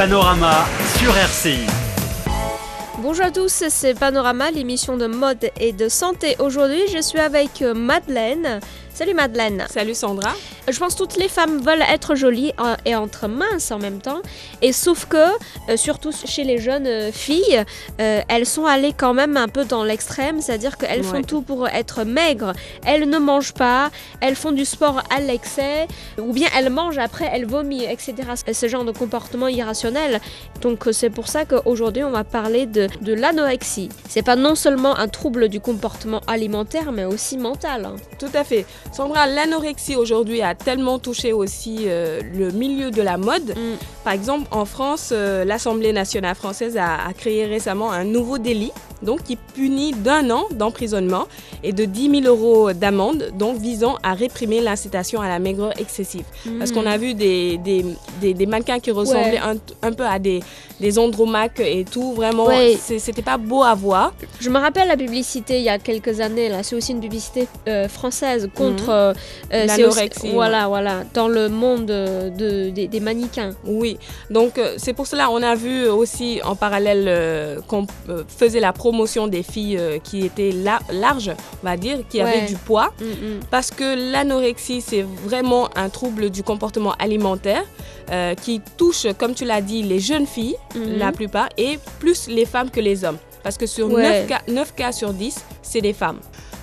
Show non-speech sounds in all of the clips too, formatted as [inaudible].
Panorama sur RCI. Bonjour à tous, c'est Panorama, l'émission de mode et de santé. Aujourd'hui, je suis avec Madeleine. Salut Madeleine. Salut Sandra. Je pense que toutes les femmes veulent être jolies euh, et être minces en même temps. Et sauf que, euh, surtout chez les jeunes euh, filles, elles sont allées quand même un peu dans l'extrême, c'est-à-dire qu'elles font tout pour être maigres. Elles ne mangent pas, elles font du sport à l'excès, ou bien elles mangent après, elles vomissent, etc. Ce genre de comportement irrationnel. Donc c'est pour ça qu'aujourd'hui on va parler de, de l'anorexie. C'est pas non seulement un trouble du comportement alimentaire, mais aussi mental. Hein. Tout à fait. Sandra, l'anorexie aujourd'hui a tellement touché aussi euh, le milieu de la mode. Mm. Par exemple, en France, euh, l'Assemblée nationale française a, créé récemment un nouveau délit donc qui punit d'un an d'emprisonnement et de 10 000 euros d'amende, donc visant à réprimer l'incitation à la maigreur excessive. Parce qu'on a vu des, des, des, mannequins qui ressemblaient un, un, peu à des, des andromaques et tout, vraiment, c'était pas beau à voir. Je me rappelle la publicité il y a quelques années, là, c'est aussi une publicité euh, française contre mmh. l'anorexie. Voilà, voilà, dans le monde de, des mannequins. Oui, donc euh, c'est pour cela on a vu aussi en parallèle euh, qu'on euh, faisait la promotion des filles qui étaient larges, on va dire, qui avaient du poids, mm, mm. parce que l'anorexie c'est vraiment un trouble du comportement alimentaire qui touche, comme tu l'as dit, les jeunes filles, mm-hmm. la plupart, et plus les femmes que les hommes. Parce que sur 9, cas, 9 cas sur 10, c'est des femmes.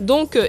Donc, euh,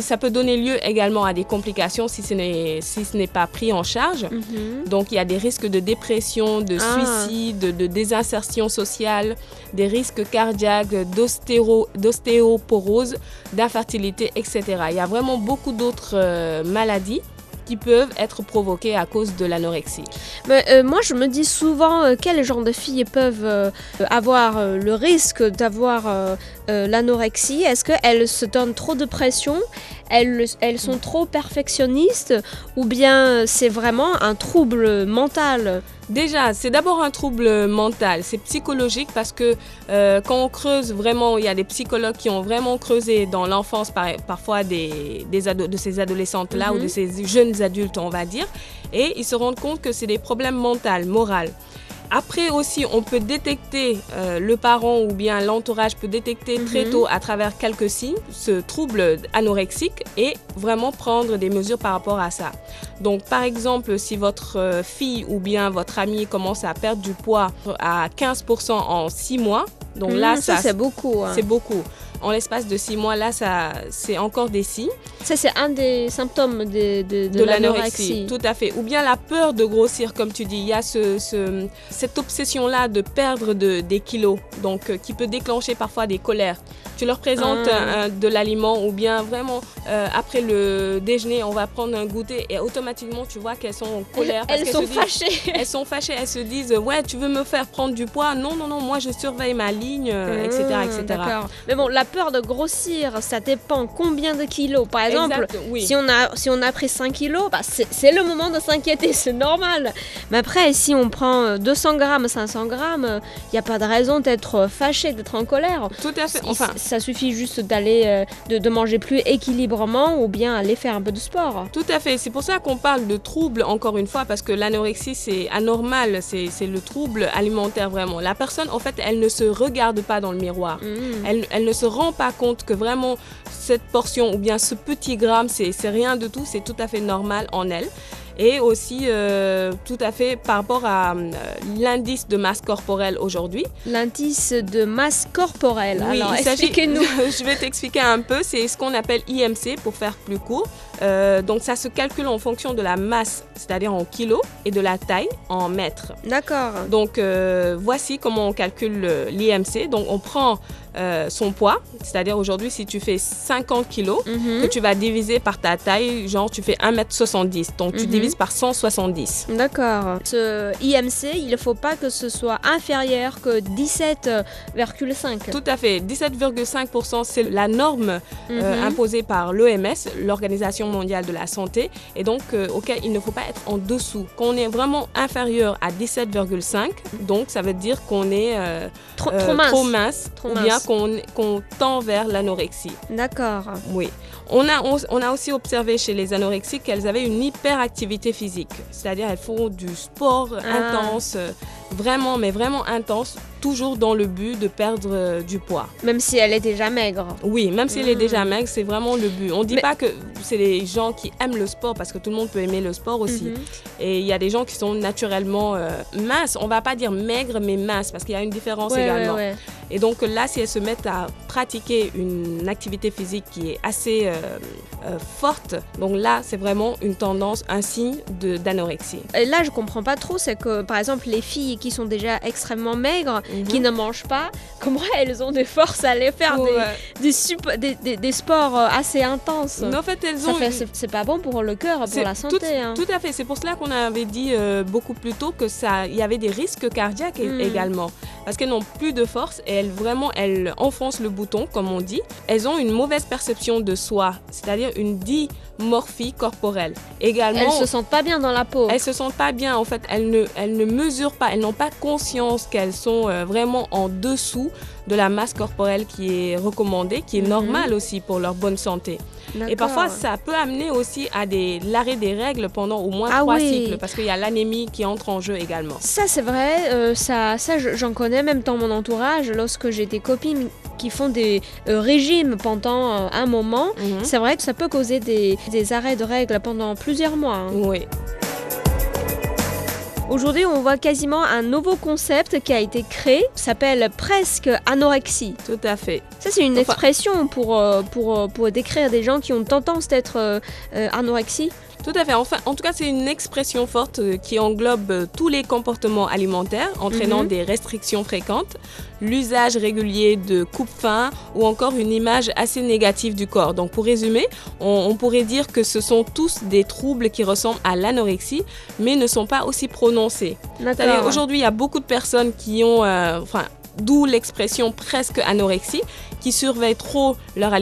ça peut donner lieu également à des complications si ce n'est si pas pris en charge. Mhm. Donc, il y a des risques de dépression, de ah. suicide, de, désinsertion sociale, des risques cardiaques, d'ostéoporose, d'infertilité, etc. Il y a vraiment beaucoup d'autres euh, maladies qui peuvent être provoquées à cause de l'anorexie. Mais euh, moi, je me dis souvent euh, quel genre de filles peuvent euh, avoir le risque d'avoir l'anorexie? Est-ce qu'elles se donnent trop de pression? Elles, elles sont trop perfectionnistes? Ou bien c'est vraiment un trouble mental? Déjà, c'est d'abord un trouble mental, c'est psychologique parce que euh, quand on creuse vraiment, il y a des psychologues qui ont vraiment creusé dans l'enfance parfois des, de ces adolescentes-là ou de mhm. ces jeunes adultes, on va dire, et ils se rendent compte que c'est des problèmes mentaux, moraux. Après aussi, on peut détecter, euh, le parent ou bien l'entourage peut détecter très mhm. tôt à travers quelques signes ce trouble anorexique et vraiment prendre des mesures par rapport à ça. Donc par exemple, si votre euh, fille ou bien votre ami commence à perdre du poids à 15% en 6 mois, donc là, mhm, ça, c'est beaucoup. Hein. C'est beaucoup en l'espace de six mois, là, ça, c'est encore des signes. Ça, c'est un des symptômes de, de, l'anorexie. Tout à fait. Ou bien la peur de grossir, comme tu dis. Il y a ce, cette obsession-là de perdre de, des kilos, donc euh, qui peut déclencher parfois des colères. Tu leur présentes ah. de l'aliment ou bien vraiment euh, après le déjeuner, on va prendre un goûter et automatiquement tu vois qu'elles sont en colère. Elles, sont fâchées. [laughs] elles sont fâchées, elles se disent ouais tu veux me faire prendre du poids Non non non moi je surveille ma ligne, etc euh, etc. D'accord. Mais bon la peur de grossir ça dépend combien de kilos. Par exemple si on a si on a pris 5 kilos, bah, c'est le moment de s'inquiéter, c'est normal. Mais après si on prend 200 grammes, 500 grammes, il n'y a pas de raison d'être fâché, d'être en colère. Tout à fait. Enfin ça suffit juste d'aller, euh, de, manger plus équilibrement ou bien aller faire un peu de sport. Tout à fait. C'est pour ça qu'on parle de trouble, encore une fois, parce que l'anorexie, c'est anormal. C'est le trouble alimentaire, vraiment. La personne, en fait, elle ne se regarde pas dans le miroir. Mm. Elle, elle ne se rend pas compte que vraiment cette portion ou bien ce petit gramme, c'est rien de tout. C'est tout à fait normal en elle et aussi euh, tout à fait par rapport à euh, l'indice de masse corporelle aujourd'hui. L'indice de masse corporelle, oui, alors expliquez-nous. [laughs] Je vais t'expliquer un peu, c'est ce qu'on appelle IMC pour faire plus court. Euh, donc ça se calcule en fonction de la masse, c'est-à-dire en kilos, et de la taille en mètres. D'accord. Donc voici comment on calcule l'IMC. Donc on prend son poids, c'est-à-dire aujourd'hui si tu fais 50 kilos, mhm. que tu vas diviser par ta taille, genre tu fais 1m70, donc tu mhm. divises par 170. D'accord. Ce IMC, il ne faut pas que ce soit inférieur que 17,5. Tout à fait. 17,5%, c'est la norme euh, mhm. imposée par l'OMS, l'Organisation mondiale de la santé, et donc euh, auquel il ne faut pas être en dessous. Quand on est vraiment inférieur à 17,5, donc ça veut dire qu'on est euh, trop, mince. ou bien qu'on tend vers l'anorexie. D'accord. Oui. On a, on, a aussi observé chez les anorexiques qu'elles avaient une hyperactivité physique, c'est-à-dire elles font du sport ah. intense vraiment, mais vraiment intense, toujours dans le but de perdre euh, du poids. Même si elle est déjà maigre. Oui, même si elle est déjà maigre, c'est vraiment le but. On ne dit pas que c'est les gens qui aiment le sport, parce que tout le monde peut aimer le sport aussi. Mhm. Et il y a des gens qui sont naturellement euh, minces. On va pas dire maigres, mais minces, parce qu'il y a une différence également. Et donc là, si elles se mettent à pratiquer une activité physique qui est assez euh, euh, forte, donc là, c'est vraiment une tendance, un signe d'anorexie. Et là, je comprends pas trop, c'est que par exemple, les filles qui sont déjà extrêmement maigres, mhm. qui ne mangent pas, comment [laughs] elles ont des forces à aller faire des, des, des, sports euh, assez intenses En fait, elles ont. C'est pas bon pour le cœur, pour la santé. Tout, hein. tout à fait. C'est pour cela qu'on avait dit beaucoup plus tôt que ça, il y avait des risques cardiaques hmm. également, parce qu'elles n'ont plus de force et elles vraiment elles enfoncent le bouton, comme on dit. Elles ont une mauvaise perception de soi, c'est-à-dire une dimorphie corporelle. Également, elles se sentent pas bien dans la peau. Elles se sentent pas bien. En fait, elles ne, elles ne mesurent pas, elles n'ont pas conscience qu'elles sont euh, vraiment en dessous de la masse corporelle qui est recommandée, qui est mhm. normale aussi pour leur bonne santé. Et parfois, ça peut amener aussi à l'arrêt des règles pendant au moins ah trois cycles, parce qu'il y a l'anémie qui entre en jeu également. Ça, c'est vrai, euh, ça, ça j'en connais même dans mon entourage. Lorsque j'ai des copines qui font des euh, régimes pendant euh, un moment, mhm. c'est vrai que ça peut causer des, des, arrêts de règles pendant plusieurs mois. Hein. Oui. Aujourd'hui, on voit quasiment un nouveau concept qui a été créé, s'appelle presque anorexie. Tout à fait. Ça, c'est une expression pour, euh, pour, pour décrire des gens qui ont tendance d'être euh, anorexie. Tout à fait. Enfin, en tout cas, c'est une expression forte euh, qui englobe euh, tous les comportements alimentaires, entraînant mhm. des restrictions fréquentes, l'usage régulier de coupe-faim ou encore une image assez négative du corps. Donc, pour résumer, on, pourrait dire que ce sont tous des troubles qui ressemblent à l'anorexie, mais ne sont pas aussi prononcés. Aujourd'hui, il y a beaucoup de personnes qui ont, euh, enfin, d'où l'expression presque anorexie, qui surveillent trop leur,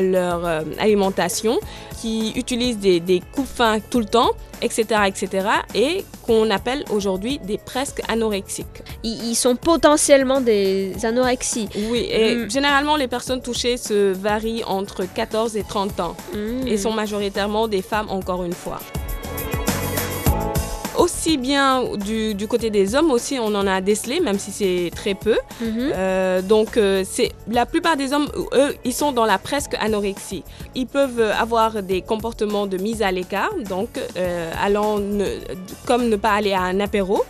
leur euh, alimentation, qui utilisent des, des coups fins tout le temps, etc., etc., et qu'on appelle aujourd'hui des presque anorexiques. Ils sont potentiellement des anorexies. Oui, et mm. généralement les personnes touchées se varient entre 14 et 30 ans mm. et sont majoritairement des femmes encore une fois aussi bien du, du, côté des hommes aussi, on en a décelé, même si c'est très peu. Mhm. Euh, donc, euh, c'est la plupart des hommes, eux, ils sont dans la presque anorexie. Ils peuvent avoir des comportements de mise à l'écart, donc euh, allant comme ne pas aller à un apéro.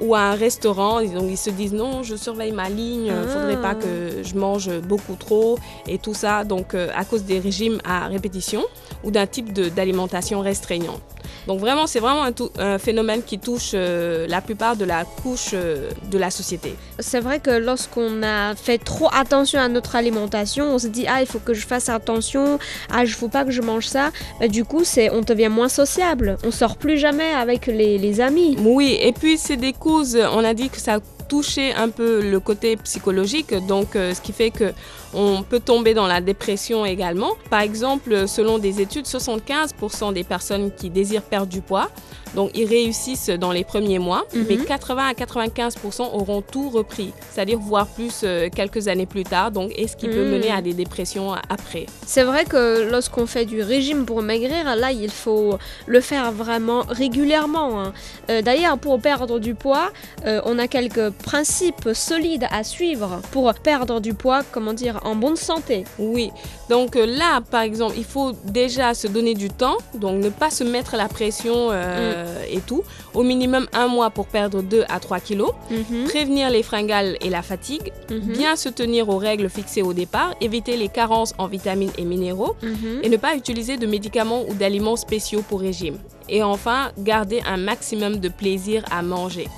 ou à un restaurant, donc ils se disent non, je surveille ma ligne, il ne faudrait pas que ah. je mange beaucoup trop et tout ça, donc à cause des régimes à répétition ou d'un type d'alimentation restreignant. Donc vraiment, c'est vraiment un, phénomène qui touche euh, la plupart de la couche euh, de la société. C'est vrai que lorsqu'on a fait trop attention à notre alimentation, on se dit ah il faut que je fasse attention, ah il faut pas que je mange ça. du coup, c'est on devient moins sociable. On sort plus jamais avec les, les amis. Oui, et puis c'est des causes. On a dit que ça toucher un peu le côté psychologique, donc euh, ce qui fait que on peut tomber dans la dépression également. Par exemple, selon des études, 75% des personnes qui désirent perdre du poids donc, ils réussissent dans les premiers mois, mais 80 mhm. à 95% auront tout repris, c'est-à-dire voire plus euh, quelques années plus tard. Donc, et ce qui peut mener à mhm. des dépressions après? C'est vrai que lorsqu'on fait du régime pour maigrir, là, il faut le faire vraiment régulièrement. Hein. Euh, d'ailleurs, pour perdre du poids, euh, on a quelques principes solides à suivre pour perdre du poids, comment dire, en bonne santé. Oui. Donc là, par exemple, il faut déjà se donner du temps, donc ne pas se mettre la pression. Mm. Euh, et tout. Au minimum un mois pour perdre 2 à 3 kilos. Mhm. Prévenir les fringales et la fatigue. Mhm. Bien se tenir aux règles fixées au départ. Éviter les carences en vitamines et minéraux. Mhm. Et ne pas utiliser de médicaments ou d'aliments spéciaux pour régime. Et enfin, garder un maximum de plaisir à manger.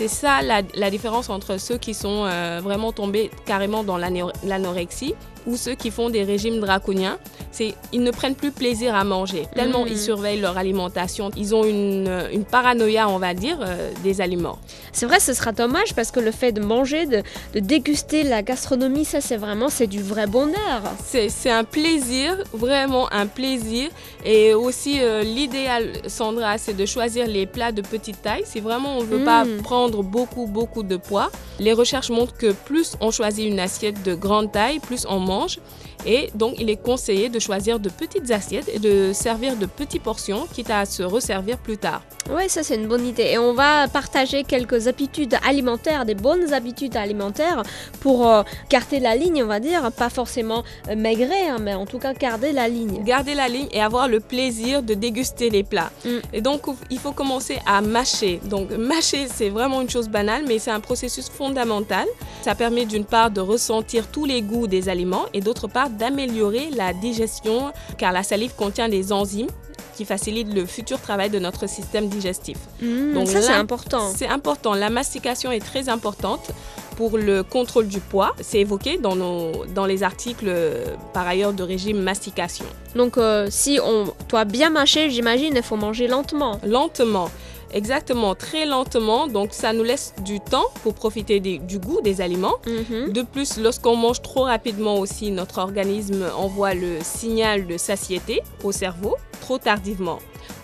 C'est ça la, différence entre ceux qui sont euh, vraiment tombés carrément dans l'anorexie ou ceux qui font des régimes draconiens, c'est ils ne prennent plus plaisir à manger. Tellement ils mm. surveillent leur alimentation, ils ont une, une paranoïa, on va dire, euh, des aliments. C'est vrai, ce sera dommage parce que le fait de manger, de, de déguster la gastronomie, ça c'est vraiment c'est du vrai bonheur. C'est un plaisir, vraiment un plaisir. Et aussi euh, l'idéal, Sandra, c'est de choisir les plats de petite taille. Si vraiment on ne veut pas mm. prendre beaucoup beaucoup de poids, les recherches montrent que plus on choisit une assiette de grande taille, plus on mange mange. Et donc, il est conseillé de choisir de petites assiettes et de servir de petites portions, quitte à se resservir plus tard. Oui, ça c'est une bonne idée. Et on va partager quelques habitudes alimentaires, des bonnes habitudes alimentaires pour euh, garder la ligne, on va dire. Pas forcément euh, maigrer, hein, mais en tout cas garder la ligne. Garder la ligne et avoir le plaisir de déguster les plats. Mm. Et donc, il faut commencer à mâcher. Donc, mâcher, c'est vraiment une chose banale, mais c'est un processus fondamental. Ça permet d'une part de ressentir tous les goûts des aliments et d'autre part d'améliorer la digestion, car la salive contient des enzymes qui facilitent le futur travail de notre système digestif. Mmh, Donc ça, c'est important. C'est important. La mastication est très importante pour le contrôle du poids. C'est évoqué dans, nos, dans les articles euh, par ailleurs de régime mastication. Donc euh, si on doit bien mâcher, j'imagine, il faut manger lentement. Lentement. Exactement, très lentement. Donc, ça nous laisse du temps pour profiter du goût des aliments. Mhm. De plus, lorsqu'on mange trop rapidement aussi, notre organisme envoie le signal de satiété au cerveau trop tardivement.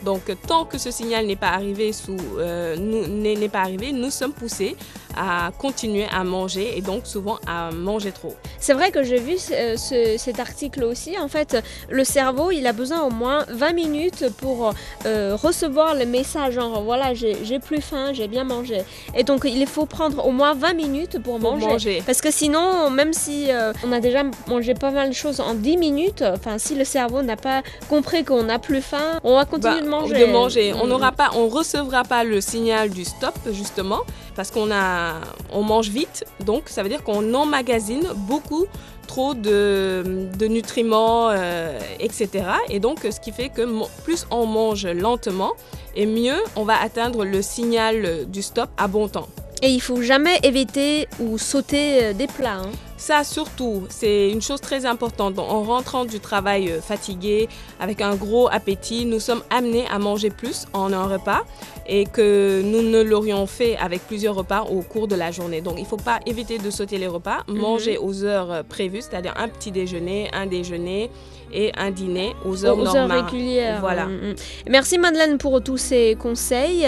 Donc, tant que ce signal n'est pas arrivé, sous, euh, n'est pas arrivé, nous sommes poussés à continuer à manger et donc souvent à manger trop. C'est vrai que j'ai vu euh, cet article aussi. En fait, le cerveau, il a besoin au moins 20 minutes pour euh, recevoir le message genre voilà, j'ai plus faim, j'ai bien mangé. Et donc, il faut prendre au moins 20 minutes pour, manger. Parce que sinon, même si on a déjà mangé pas mal de choses en 10 minutes, enfin, si le cerveau n'a pas compris qu'on n'a plus faim, on va continuer bah, de manger. De manger. On n'aura pas, on recevra pas le signal du stop justement parce qu'on a, on mange vite, donc ça veut dire qu'on emmagasine beaucoup trop de, de nutriments, euh, etc. Et donc, ce qui fait que plus on mange lentement, et mieux on va atteindre le signal du stop à bon temps. Et il faut jamais éviter ou sauter euh, des plats. Hein. Ça surtout, c'est une chose très importante. En rentrant du travail euh, fatigué, avec un gros appétit, nous sommes amenés à manger plus en un repas et que nous ne l'aurions fait avec plusieurs repas au cours de la journée. Donc il ne faut pas éviter de sauter les repas, mhm. manger aux heures euh, prévues, c'est-à-dire un petit déjeuner, un déjeuner et un dîner aux heures aux normales. Heures régulières. Voilà. Mm, mm. Merci Madeleine pour tous ces conseils.